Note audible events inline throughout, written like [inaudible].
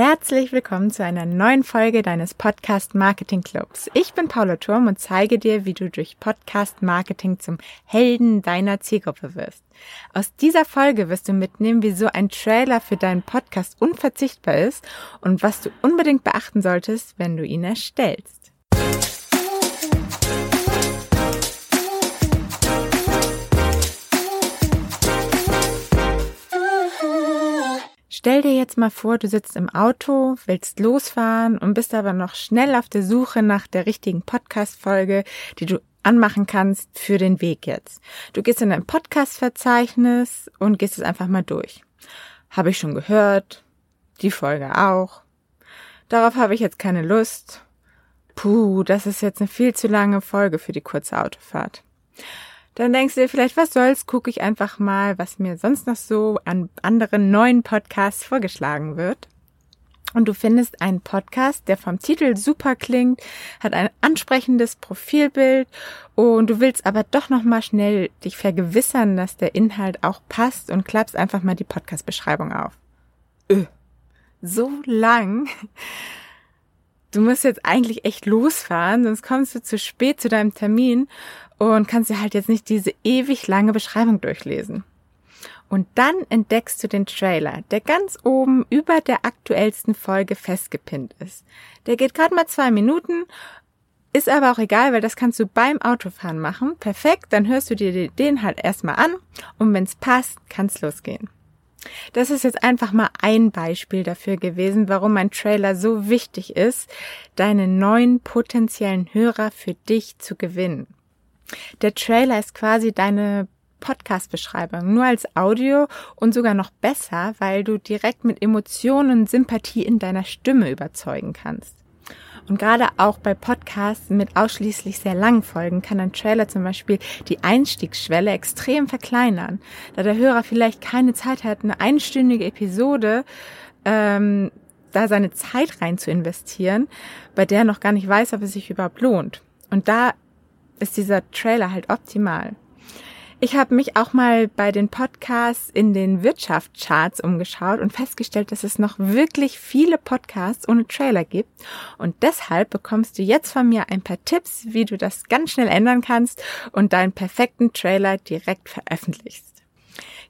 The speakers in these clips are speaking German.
Herzlich willkommen zu einer neuen Folge deines Podcast Marketing Clubs. Ich bin Paula Turm und zeige dir, wie du durch Podcast Marketing zum Helden deiner Zielgruppe wirst. Aus dieser Folge wirst du mitnehmen, wieso ein Trailer für deinen Podcast unverzichtbar ist und was du unbedingt beachten solltest, wenn du ihn erstellst. Stell dir jetzt mal vor, du sitzt im Auto, willst losfahren und bist aber noch schnell auf der Suche nach der richtigen Podcast-Folge, die du anmachen kannst für den Weg jetzt. Du gehst in dein Podcast-Verzeichnis und gehst es einfach mal durch. Habe ich schon gehört, die Folge auch. Darauf habe ich jetzt keine Lust. Puh, das ist jetzt eine viel zu lange Folge für die kurze Autofahrt. Dann denkst du dir vielleicht, was soll's, gucke ich einfach mal, was mir sonst noch so an anderen neuen Podcasts vorgeschlagen wird. Und du findest einen Podcast, der vom Titel super klingt, hat ein ansprechendes Profilbild und du willst aber doch noch mal schnell dich vergewissern, dass der Inhalt auch passt und klappst einfach mal die Podcast-Beschreibung auf. Öh, so lang. Du musst jetzt eigentlich echt losfahren, sonst kommst du zu spät zu deinem Termin und kannst dir halt jetzt nicht diese ewig lange Beschreibung durchlesen. Und dann entdeckst du den Trailer, der ganz oben über der aktuellsten Folge festgepinnt ist. Der geht gerade mal zwei Minuten, ist aber auch egal, weil das kannst du beim Autofahren machen. Perfekt, dann hörst du dir den halt erstmal an und wenn's passt, kann's losgehen. Das ist jetzt einfach mal ein Beispiel dafür gewesen, warum ein Trailer so wichtig ist, deine neuen potenziellen Hörer für dich zu gewinnen. Der Trailer ist quasi deine Podcast-Beschreibung, nur als Audio und sogar noch besser, weil du direkt mit Emotionen und Sympathie in deiner Stimme überzeugen kannst. Und gerade auch bei Podcasts mit ausschließlich sehr langen Folgen kann ein Trailer zum Beispiel die Einstiegsschwelle extrem verkleinern, da der Hörer vielleicht keine Zeit hat, eine einstündige Episode ähm, da seine Zeit rein zu investieren, bei der er noch gar nicht weiß, ob es sich überhaupt lohnt. Und da ist dieser Trailer halt optimal. Ich habe mich auch mal bei den Podcasts in den Wirtschaftscharts umgeschaut und festgestellt, dass es noch wirklich viele Podcasts ohne Trailer gibt. Und deshalb bekommst du jetzt von mir ein paar Tipps, wie du das ganz schnell ändern kannst und deinen perfekten Trailer direkt veröffentlichst.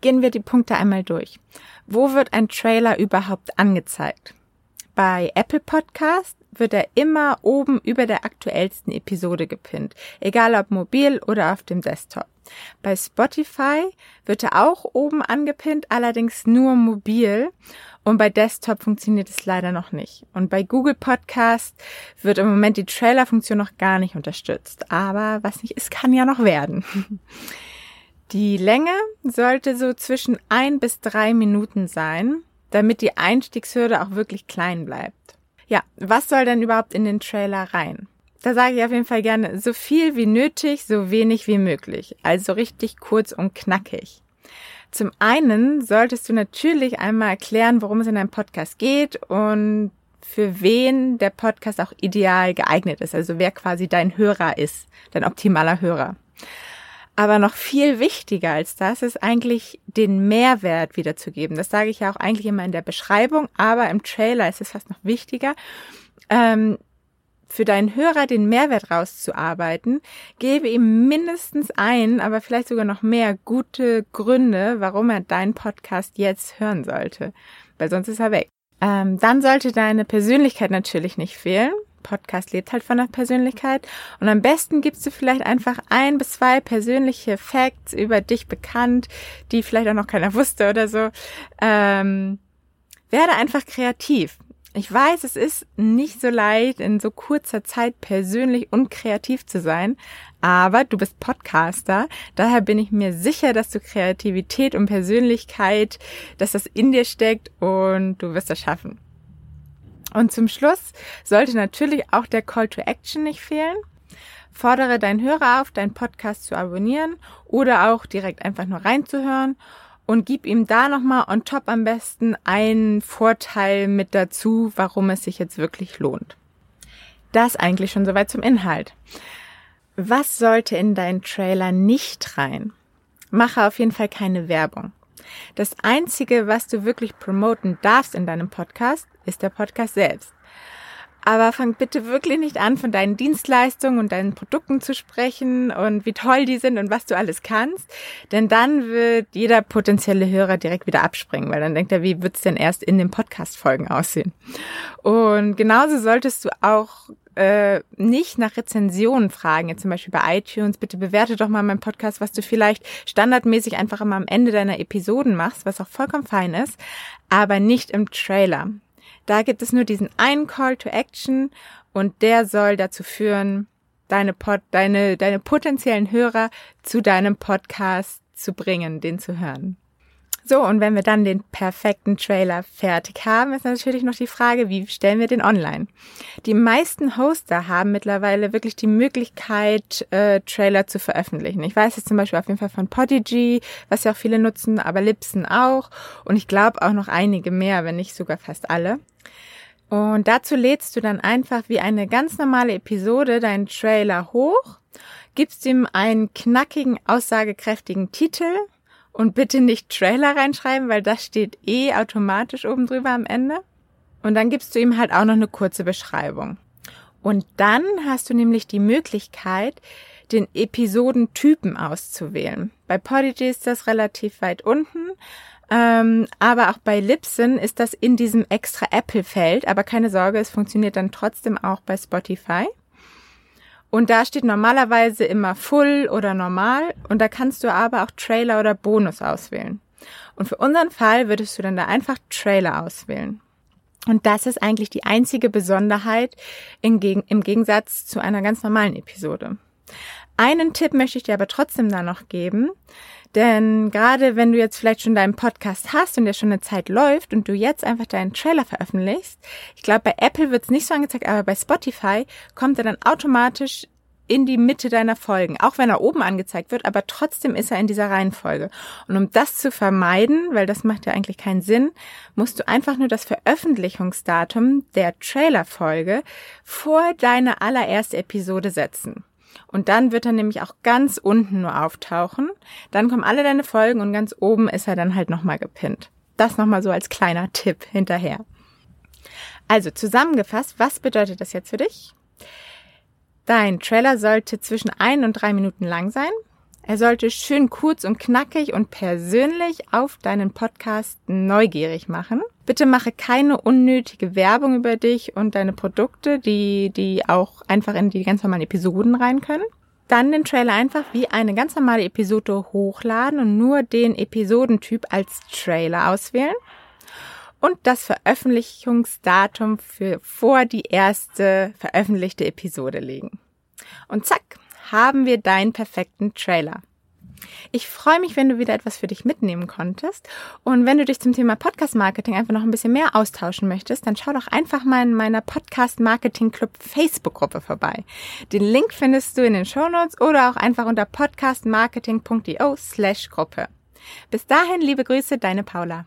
Gehen wir die Punkte einmal durch. Wo wird ein Trailer überhaupt angezeigt? Bei Apple Podcast wird er immer oben über der aktuellsten Episode gepinnt, egal ob mobil oder auf dem Desktop. Bei Spotify wird er auch oben angepinnt, allerdings nur mobil. Und bei Desktop funktioniert es leider noch nicht. Und bei Google Podcast wird im Moment die Trailer-Funktion noch gar nicht unterstützt. Aber was nicht ist, kann ja noch werden. [laughs] Die Länge sollte so zwischen ein bis drei Minuten sein, damit die Einstiegshürde auch wirklich klein bleibt. Ja, was soll denn überhaupt in den Trailer rein? Da sage ich auf jeden Fall gerne so viel wie nötig, so wenig wie möglich. Also richtig kurz und knackig. Zum einen solltest du natürlich einmal erklären, worum es in deinem Podcast geht und für wen der Podcast auch ideal geeignet ist. Also wer quasi dein Hörer ist, dein optimaler Hörer. Aber noch viel wichtiger als das ist eigentlich den Mehrwert wiederzugeben. Das sage ich ja auch eigentlich immer in der Beschreibung, aber im Trailer ist es fast noch wichtiger. Ähm, für deinen Hörer den Mehrwert rauszuarbeiten, gebe ihm mindestens ein, aber vielleicht sogar noch mehr gute Gründe, warum er deinen Podcast jetzt hören sollte. Weil sonst ist er weg. Ähm, dann sollte deine Persönlichkeit natürlich nicht fehlen. Podcast lebt halt von der Persönlichkeit. Und am besten gibst du vielleicht einfach ein bis zwei persönliche Facts über dich bekannt, die vielleicht auch noch keiner wusste oder so. Ähm, werde einfach kreativ. Ich weiß, es ist nicht so leicht, in so kurzer Zeit persönlich und kreativ zu sein, aber du bist Podcaster, daher bin ich mir sicher, dass du Kreativität und Persönlichkeit, dass das in dir steckt und du wirst das schaffen. Und zum Schluss sollte natürlich auch der Call to Action nicht fehlen. Fordere deinen Hörer auf, deinen Podcast zu abonnieren oder auch direkt einfach nur reinzuhören und gib ihm da nochmal on top am besten einen Vorteil mit dazu, warum es sich jetzt wirklich lohnt. Das eigentlich schon soweit zum Inhalt. Was sollte in deinen Trailer nicht rein? Mache auf jeden Fall keine Werbung. Das einzige, was du wirklich promoten darfst in deinem Podcast, ist der Podcast selbst. Aber fang bitte wirklich nicht an, von deinen Dienstleistungen und deinen Produkten zu sprechen und wie toll die sind und was du alles kannst. Denn dann wird jeder potenzielle Hörer direkt wieder abspringen, weil dann denkt er, wie wird's denn erst in den Podcast-Folgen aussehen? Und genauso solltest du auch äh, nicht nach Rezensionen fragen, jetzt zum Beispiel bei iTunes, bitte bewerte doch mal meinen Podcast, was du vielleicht standardmäßig einfach immer am Ende deiner Episoden machst, was auch vollkommen fein ist, aber nicht im Trailer. Da gibt es nur diesen einen Call to Action und der soll dazu führen, deine, Pod, deine, deine potenziellen Hörer zu deinem Podcast zu bringen, den zu hören. So, und wenn wir dann den perfekten Trailer fertig haben, ist natürlich noch die Frage, wie stellen wir den online? Die meisten Hoster haben mittlerweile wirklich die Möglichkeit, äh, Trailer zu veröffentlichen. Ich weiß jetzt zum Beispiel auf jeden Fall von Podigy, was ja auch viele nutzen, aber Libsyn auch. Und ich glaube auch noch einige mehr, wenn nicht sogar fast alle. Und dazu lädst du dann einfach wie eine ganz normale Episode deinen Trailer hoch, gibst ihm einen knackigen, aussagekräftigen Titel und bitte nicht Trailer reinschreiben, weil das steht eh automatisch oben drüber am Ende. Und dann gibst du ihm halt auch noch eine kurze Beschreibung. Und dann hast du nämlich die Möglichkeit, den Episodentypen auszuwählen. Bei Podigy ist das relativ weit unten, ähm, aber auch bei Libsyn ist das in diesem extra Apple-Feld. Aber keine Sorge, es funktioniert dann trotzdem auch bei Spotify. Und da steht normalerweise immer Full oder Normal und da kannst du aber auch Trailer oder Bonus auswählen. Und für unseren Fall würdest du dann da einfach Trailer auswählen. Und das ist eigentlich die einzige Besonderheit im, Gegensatz zu einer ganz normalen Episode. Einen Tipp möchte ich dir aber trotzdem da noch geben, denn gerade wenn du jetzt vielleicht schon deinen Podcast hast und der schon eine Zeit läuft und du jetzt einfach deinen Trailer veröffentlichst, ich glaube, bei Apple wird es nicht so angezeigt, aber bei Spotify kommt er dann automatisch in die Mitte deiner Folgen, auch wenn er oben angezeigt wird, aber trotzdem ist er in dieser Reihenfolge. Und um das zu vermeiden, weil das macht ja eigentlich keinen Sinn, musst du einfach nur das Veröffentlichungsdatum der Trailerfolge vor deine allererste Episode setzen. Und dann wird er nämlich auch ganz unten nur auftauchen. Dann kommen alle deine Folgen und ganz oben ist er dann halt nochmal gepinnt. Das nochmal so als kleiner Tipp hinterher. Also zusammengefasst, was bedeutet das jetzt für dich? Dein Trailer sollte zwischen ein und drei Minuten lang sein. Er sollte schön kurz und knackig und persönlich auf deinen Podcast neugierig machen. Bitte mache keine unnötige Werbung über dich und deine Produkte, die, die auch einfach in die ganz normalen Episoden rein können. Dann den Trailer einfach wie eine ganz normale Episode hochladen und nur den Episodentyp als Trailer auswählen. Und das Veröffentlichungsdatum für vor die erste veröffentlichte Episode legen. Und zack, haben wir deinen perfekten Trailer. Ich freue mich, wenn du wieder etwas für dich mitnehmen konntest. Und wenn du dich zum Thema Podcast Marketing einfach noch ein bisschen mehr austauschen möchtest, dann schau doch einfach mal in meiner Podcast Marketing Club Facebook Gruppe vorbei. Den Link findest du in den Show Notes oder auch einfach unter podcastmarketing.io slash Gruppe. Bis dahin, liebe Grüße, deine Paula.